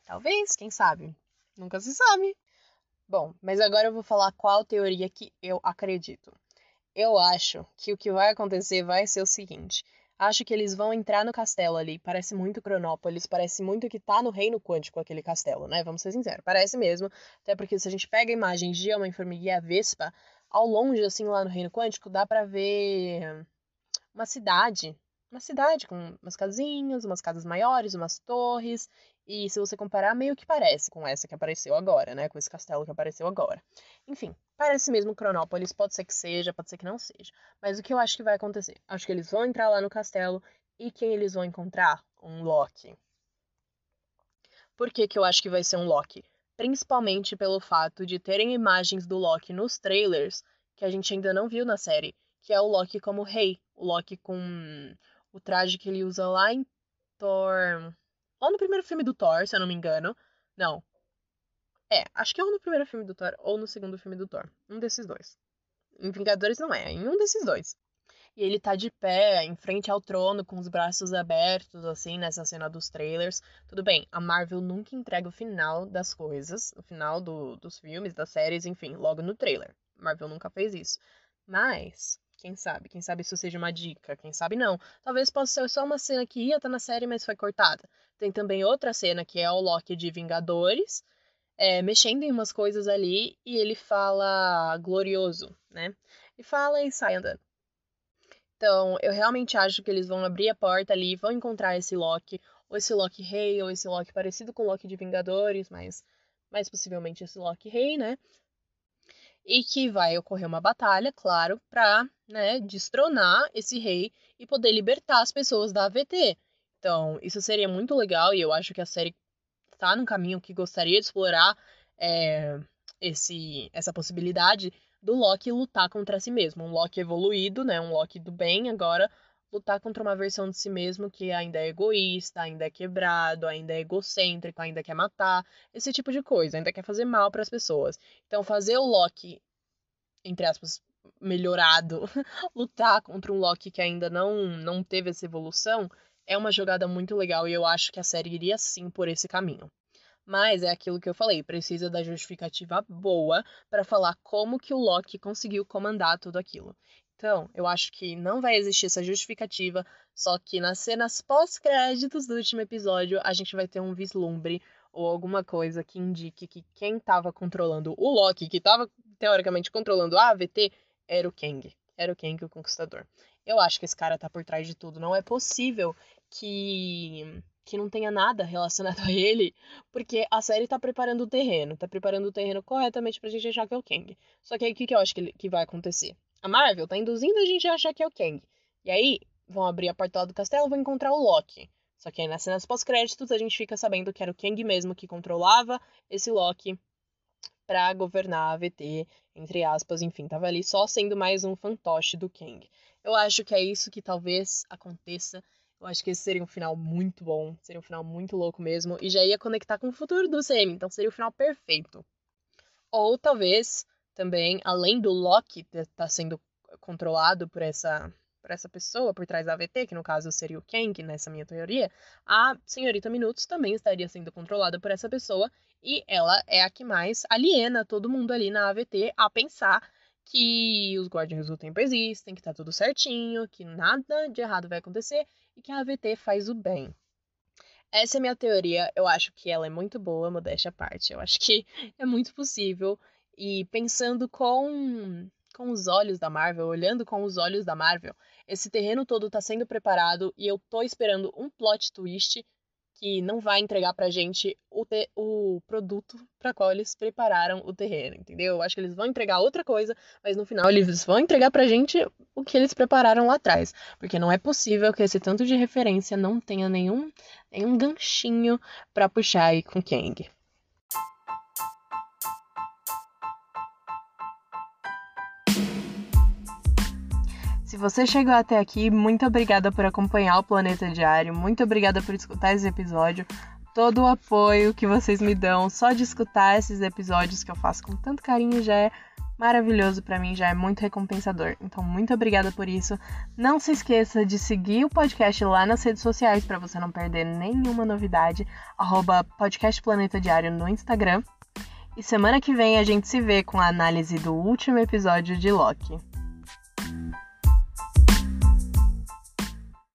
Talvez, quem sabe? Nunca se sabe. Bom, mas agora eu vou falar qual teoria que eu acredito. Eu acho que o que vai acontecer vai ser o seguinte. Acho que eles vão entrar no castelo ali. Parece muito Cronópolis, parece muito que tá no reino quântico aquele castelo, né? Vamos ser sinceros, parece mesmo. Até porque se a gente pega a imagem de uma formiguinha vespa, ao longe, assim, lá no reino quântico, dá para ver uma cidade uma cidade com umas casinhas, umas casas maiores, umas torres. E se você comparar, meio que parece com essa que apareceu agora, né? Com esse castelo que apareceu agora. Enfim, parece mesmo Cronópolis, pode ser que seja, pode ser que não seja. Mas o que eu acho que vai acontecer? Acho que eles vão entrar lá no castelo e quem eles vão encontrar? Um Loki. Por que, que eu acho que vai ser um Loki? Principalmente pelo fato de terem imagens do Loki nos trailers que a gente ainda não viu na série, que é o Loki como rei, o Loki com o traje que ele usa lá em Thor. Ou no primeiro filme do Thor, se eu não me engano. Não. É, acho que é ou no primeiro filme do Thor ou no segundo filme do Thor. Um desses dois. Em Vingadores não é, é em um desses dois. E ele tá de pé, em frente ao trono, com os braços abertos, assim, nessa cena dos trailers. Tudo bem, a Marvel nunca entrega o final das coisas, o final do, dos filmes, das séries, enfim, logo no trailer. Marvel nunca fez isso. Mas, quem sabe? Quem sabe isso seja uma dica? Quem sabe não? Talvez possa ser só uma cena que ia estar na série, mas foi cortada. Tem também outra cena que é o Loki de Vingadores, é, mexendo em umas coisas ali, e ele fala glorioso, né? E fala e sai andando. Então, eu realmente acho que eles vão abrir a porta ali, vão encontrar esse Loki, ou esse Loki rei, ou esse Loki parecido com o Loki de Vingadores, mas mais possivelmente esse Loki rei, né? e que vai ocorrer uma batalha, claro, para né, destronar esse rei e poder libertar as pessoas da AVT. Então, isso seria muito legal e eu acho que a série está num caminho que gostaria de explorar é, esse, essa possibilidade do Loki lutar contra si mesmo. Um Loki evoluído, né, um Loki do bem agora, lutar contra uma versão de si mesmo que ainda é egoísta, ainda é quebrado, ainda é egocêntrico, ainda quer matar, esse tipo de coisa, ainda quer fazer mal para as pessoas. Então, fazer o Loki, entre aspas, melhorado, lutar contra um Loki que ainda não, não teve essa evolução, é uma jogada muito legal e eu acho que a série iria sim por esse caminho. Mas é aquilo que eu falei, precisa da justificativa boa para falar como que o Loki conseguiu comandar tudo aquilo. Então, eu acho que não vai existir essa justificativa, só que nas cenas pós-créditos do último episódio a gente vai ter um vislumbre ou alguma coisa que indique que quem estava controlando o Loki, que estava teoricamente controlando a AVT, era o Kang. Era o Kang o Conquistador. Eu acho que esse cara tá por trás de tudo. Não é possível que que não tenha nada relacionado a ele, porque a série tá preparando o terreno, tá preparando o terreno corretamente pra gente achar que é o Kang. Só que aí o que, que eu acho que, que vai acontecer? A Marvel tá induzindo a gente a achar que é o Kang. E aí vão abrir a porta lá do castelo e vão encontrar o Loki. Só que aí nas cenas pós-créditos a gente fica sabendo que era o Kang mesmo que controlava esse Loki para governar a AVT, entre aspas, enfim, tava ali só sendo mais um fantoche do Kang. Eu acho que é isso que talvez aconteça eu acho que esse seria um final muito bom, seria um final muito louco mesmo, e já ia conectar com o futuro do CM, então seria o final perfeito. Ou talvez também, além do Loki estar tá sendo controlado por essa, por essa pessoa por trás da AVT, que no caso seria o Kang, nessa minha teoria, a senhorita Minutos também estaria sendo controlada por essa pessoa, e ela é a que mais aliena todo mundo ali na AVT a pensar que os Guardiões do Tempo existem, que tá tudo certinho, que nada de errado vai acontecer e que a AVT faz o bem. Essa é a minha teoria, eu acho que ela é muito boa, modéstia à parte. Eu acho que é muito possível e pensando com com os olhos da Marvel, olhando com os olhos da Marvel, esse terreno todo tá sendo preparado e eu tô esperando um plot twist que não vai entregar pra gente o, te, o produto para qual eles prepararam o terreno, entendeu? Eu acho que eles vão entregar outra coisa, mas no final eles vão entregar pra gente o que eles prepararam lá atrás. Porque não é possível que esse tanto de referência não tenha nenhum, nenhum ganchinho para puxar aí com Kang. Se você chegou até aqui, muito obrigada por acompanhar o Planeta Diário, muito obrigada por escutar esse episódio. Todo o apoio que vocês me dão só de escutar esses episódios que eu faço com tanto carinho já é maravilhoso para mim, já é muito recompensador. Então, muito obrigada por isso. Não se esqueça de seguir o podcast lá nas redes sociais para você não perder nenhuma novidade. Arroba Podcast Planeta Diário no Instagram. E semana que vem a gente se vê com a análise do último episódio de Loki.